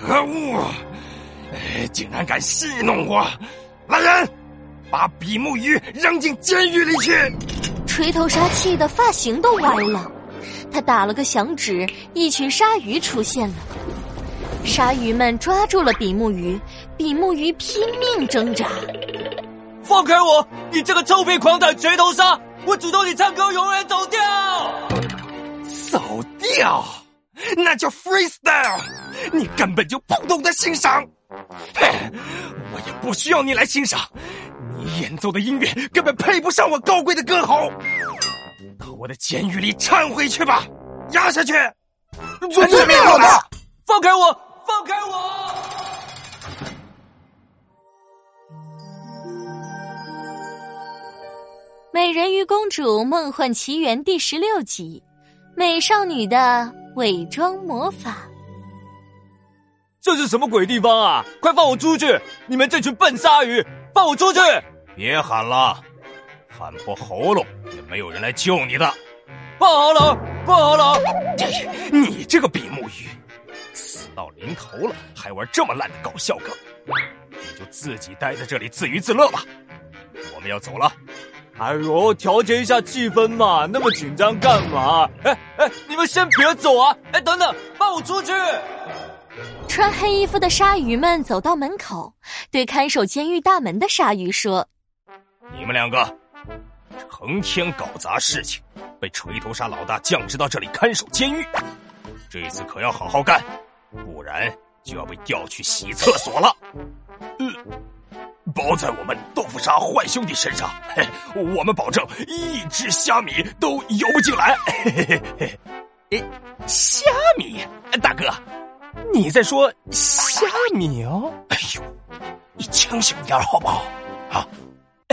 可恶！竟然敢戏弄我！来人，把比目鱼扔进监狱里去！锤头鲨气的发型都歪了，他打了个响指，一群鲨鱼出现了。鲨鱼们抓住了比目鱼，比目鱼拼命挣扎。放开我！你这个臭屁狂仔锤头鲨！我诅咒你唱歌永远走掉！走掉？那叫 freestyle！你根本就不懂得欣赏。嘿，我也不需要你来欣赏。你演奏的音乐根本配不上我高贵的歌喉。到我的监狱里忏悔去吧，押下去！遵命，老大！放开我！放开我！《美人鱼公主梦幻奇缘》第十六集：美少女的伪装魔法。这是什么鬼地方啊！快放我出去！你们这群笨鲨鱼，放我出去！别喊了，喊破喉咙也没有人来救你的。放好了，放好了！你这个比目鱼，死到临头了还玩这么烂的搞笑梗，你就自己待在这里自娱自乐吧。我们要走了。哎呦，调节一下气氛嘛，那么紧张干嘛？哎哎，你们先别走啊！哎，等等，放我出去！穿黑衣服的鲨鱼们走到门口，对看守监狱大门的鲨鱼说：“你们两个成天搞砸事情，被锤头鲨老大降职到这里看守监狱，这次可要好好干，不然就要被调去洗厕所了。”呃，包在我们豆腐渣坏兄弟身上，嘿我们保证一只虾米都游不进来。哎，虾米，大哥。你在说虾米哦？哎呦，你清醒点好不好？啊，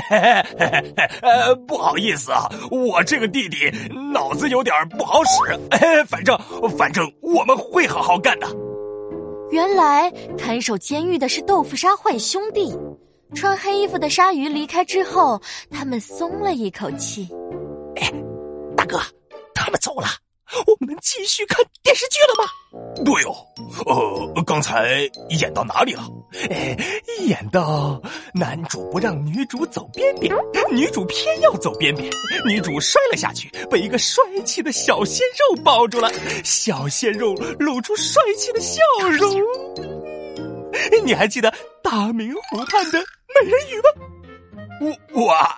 嘿嘿嘿嘿呃，不好意思啊，我这个弟弟脑子有点不好使。反正反正我们会好好干的。原来看守监狱的是豆腐渣坏兄弟。穿黑衣服的鲨鱼离开之后，他们松了一口气。哎，大哥，他们走了。我们能继续看电视剧了吗？对哦，呃，刚才演到哪里了？哎，演到男主不让女主走边边，女主偏要走边边，女主摔了下去，被一个帅气的小鲜肉抱住了，小鲜肉露出帅气的笑容。你还记得大明湖畔的美人鱼吗？哇，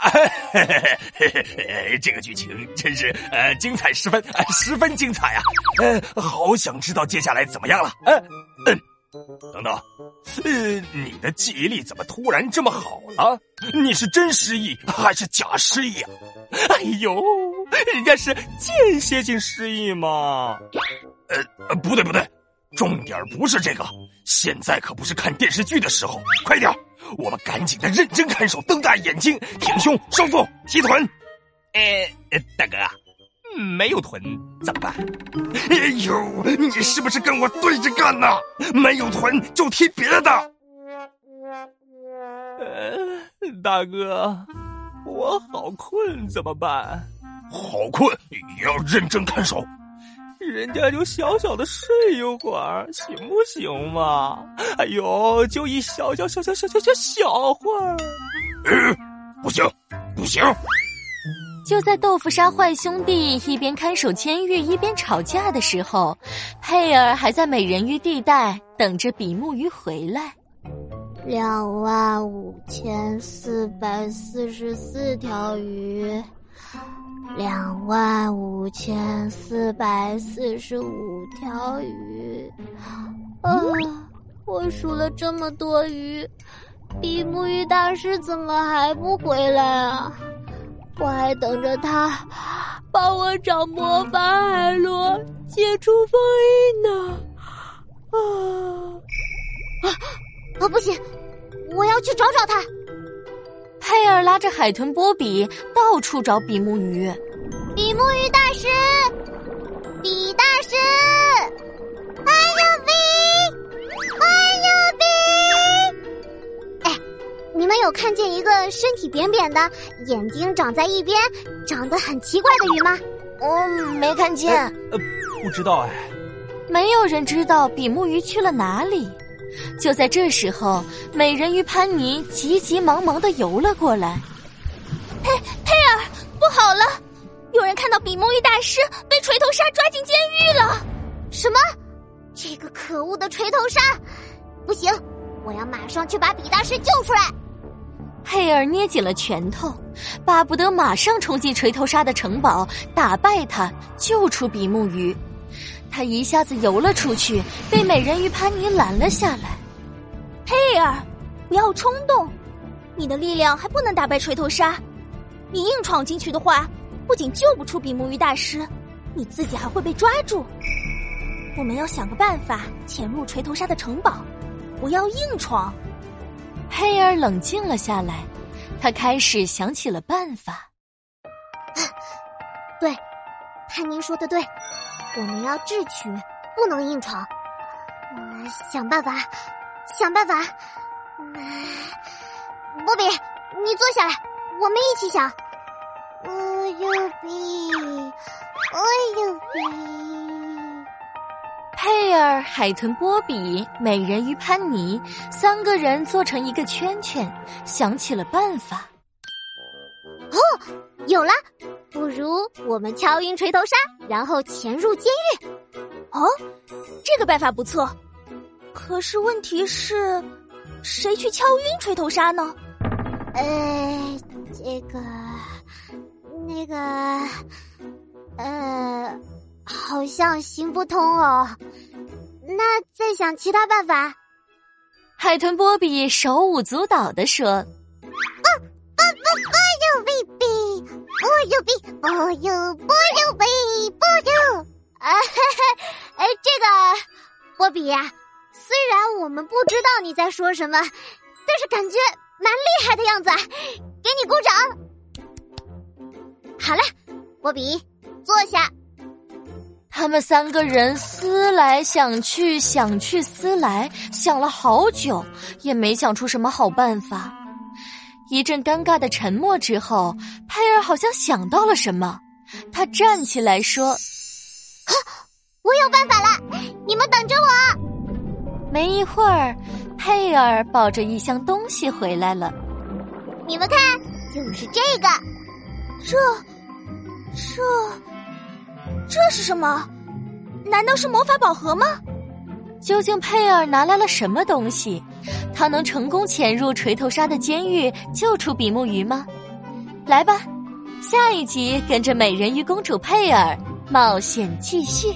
这个剧情真是呃精彩十分，十分精彩啊！呃，好想知道接下来怎么样了。嗯嗯，等等，呃，你的记忆力怎么突然这么好了？你是真失忆还是假失忆啊？哎呦，人家是间歇性失忆嘛。呃，不对不对，重点不是这个，现在可不是看电视剧的时候，快点。我们赶紧的认真看守，瞪大眼睛，挺胸收腹，提臀。哎，大哥，没有臀怎么办？哎呦，你是不是跟我对着干呢？没有臀就踢别的。呃，大哥，我好困，怎么办？好困也要认真看守。人家就小小的睡一会儿，行不行嘛？哎呦，就一小小小小小小小小会儿。嗯，不行，不行。就在豆腐鲨坏兄弟一边看守监狱一边吵架的时候，佩尔还在美人鱼地带等着比目鱼回来。两万五千四百四十四条鱼。两万五千四百四十五条鱼，啊！我数了这么多鱼，比目鱼大师怎么还不回来啊？我还等着他帮我找魔法海螺解除封印呢。啊啊！啊！不行，我要去找找他。佩尔拉着海豚波比到处找比目鱼。比目鱼大师，比大师，哎呀比，哎呀比！哎，你们有看见一个身体扁扁的、眼睛长在一边、长得很奇怪的鱼吗？嗯，没看见。呃，不知道哎。没有人知道比目鱼去了哪里。就在这时候，美人鱼潘妮急急忙忙的游了过来。佩佩尔，不好了！有人看到比目鱼大师被锤头鲨抓进监狱了。什么？这个可恶的锤头鲨！不行，我要马上去把比大师救出来。佩尔捏紧了拳头，巴不得马上冲进锤头鲨的城堡，打败他，救出比目鱼。他一下子游了出去，被美人鱼潘妮拦了下来。佩尔，不要冲动，你的力量还不能打败锤头鲨。你硬闯进去的话，不仅救不出比目鱼大师，你自己还会被抓住。我们要想个办法潜入锤头鲨的城堡，不要硬闯。佩尔冷静了下来，他开始想起了办法。对，潘妮说的对，我们要智取，不能硬闯。嗯，想办法，想办法。波比，你坐下来，我们一起想。哦呦比，哦呦比。佩尔、海豚波比、美人鱼潘妮三个人坐成一个圈圈，想起了办法。哦，有了！不如我们敲晕锤头鲨，然后潜入监狱。哦，这个办法不错。可是问题是，谁去敲晕锤头鲨呢？呃，这个，那个，呃。好像行不通哦，那再想其他办法。海豚波比手舞足蹈的说：“啊啊啊！波哟比比，波哟比，波哟波哟比波哟。”啊哈哈，哎，这个波比呀，虽然我们不知道你在说什么，但是感觉蛮厉害的样子，给你鼓掌。好了，波比，坐下。他们三个人思来想去，想去思来，想了好久，也没想出什么好办法。一阵尴尬的沉默之后，佩尔好像想到了什么，他站起来说：“啊，我有办法了！你们等着我。”没一会儿，佩尔抱着一箱东西回来了。你们看，就是这个，这，这。这是什么？难道是魔法宝盒吗？究竟佩尔拿来了什么东西？他能成功潜入锤头鲨的监狱，救出比目鱼吗？来吧，下一集跟着美人鱼公主佩尔冒险继续。